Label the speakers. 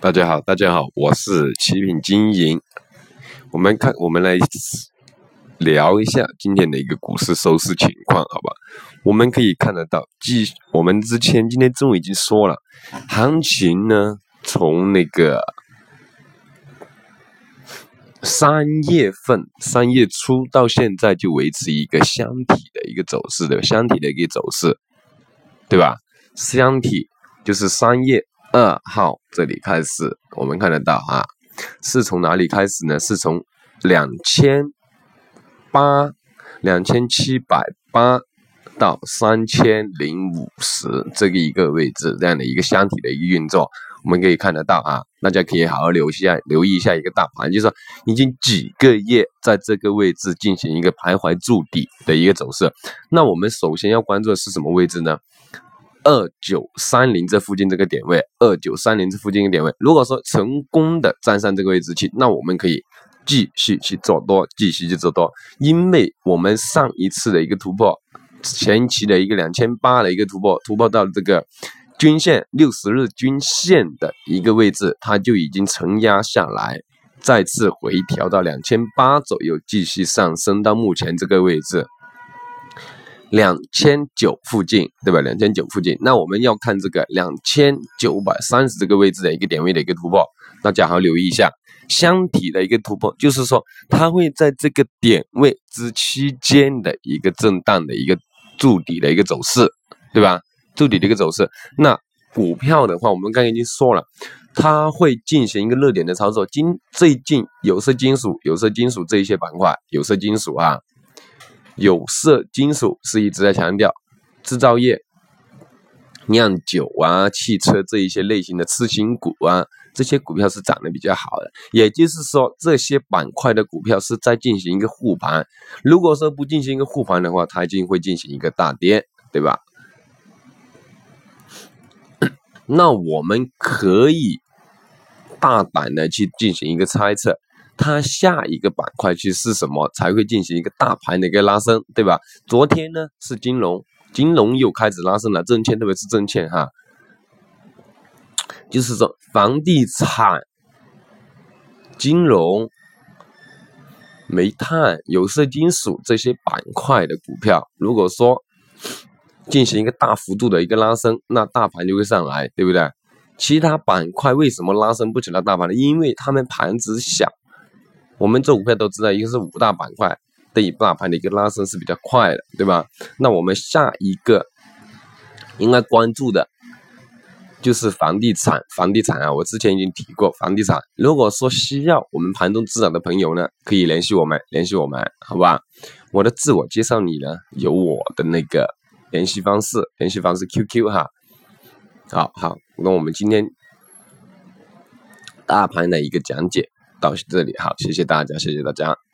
Speaker 1: 大家好，大家好，我是奇品经营。我们看，我们来聊一下今天的一个股市收市情况，好吧？我们可以看得到，继我们之前今天中午已经说了，行情呢从那个三月份三月初到现在就维持一个箱体的一个走势的箱体的一个走势，对吧？箱体就是三月。二号这里开始，我们看得到啊，是从哪里开始呢？是从两千八、两千七百八到三千零五十这个一个位置，这样的一个箱体的一个运作，我们可以看得到啊。大家可以好好留下，留意一下一个大盘，就是说已经几个月在这个位置进行一个徘徊筑底的一个走势。那我们首先要关注的是什么位置呢？二九三零这附近这个点位，二九三零这附近的点位，如果说成功的站上这个位置去，那我们可以继续去做多，继续去做多，因为我们上一次的一个突破，前期的一个两千八的一个突破，突破到这个均线六十日均线的一个位置，它就已经承压下来，再次回调到两千八左右，继续上升到目前这个位置。两千九附近，对吧？两千九附近，那我们要看这个两千九百三十这个位置的一个点位的一个突破，大家好留意一下箱体的一个突破，就是说它会在这个点位之期间的一个震荡的一个筑底的一个走势，对吧？筑底的一个走势。那股票的话，我们刚才已经说了，它会进行一个热点的操作。今最近有色金属、有色金属这一些板块，有色金属啊。有色金属是一直在强调，制造业、酿酒啊、汽车这一些类型的次新股啊，这些股票是涨得比较好的。也就是说，这些板块的股票是在进行一个护盘。如果说不进行一个护盘的话，它一定会进行一个大跌，对吧？那我们可以大胆的去进行一个猜测。它下一个板块去是什么才会进行一个大盘的一个拉升，对吧？昨天呢是金融，金融又开始拉升了，证券特别是证券哈，就是说房地产、金融、煤炭、有色金属这些板块的股票，如果说进行一个大幅度的一个拉升，那大盘就会上来，对不对？其他板块为什么拉升不起来大盘呢？因为他们盘子小。我们做股票都知道，一个是五大板块对于大盘的一个拉升是比较快的，对吧？那我们下一个应该关注的，就是房地产。房地产啊，我之前已经提过房地产。如果说需要我们盘中指导的朋友呢，可以联系我们，联系我们，好吧？我的自我介绍里呢有我的那个联系方式，联系方式 QQ 哈。好好，那我们今天大盘的一个讲解。到这里好，谢谢大家，谢谢大家。